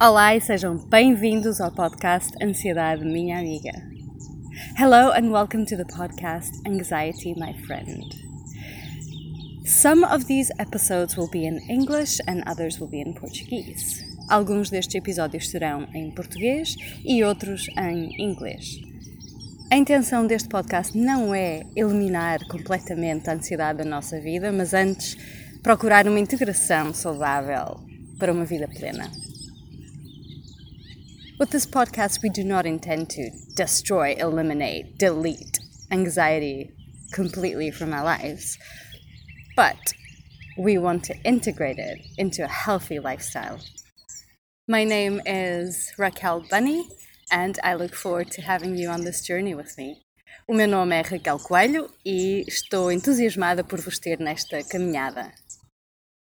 Olá e sejam bem-vindos ao podcast Ansiedade Minha Amiga. Hello and welcome to the podcast Anxiety My Friend. Some of these episodes will be in English and others will be in Portuguese. Alguns destes episódios serão em português e outros em inglês. A intenção deste podcast não é eliminar completamente a ansiedade da nossa vida, mas antes procurar uma integração saudável para uma vida plena. With this podcast, we do not intend to destroy, eliminate, delete anxiety completely from our lives, but we want to integrate it into a healthy lifestyle. My name is Raquel Bunny, and I look forward to having you on this journey with me. O meu nome é Raquel Coelho e estou entusiasmada por vos ter nesta caminhada.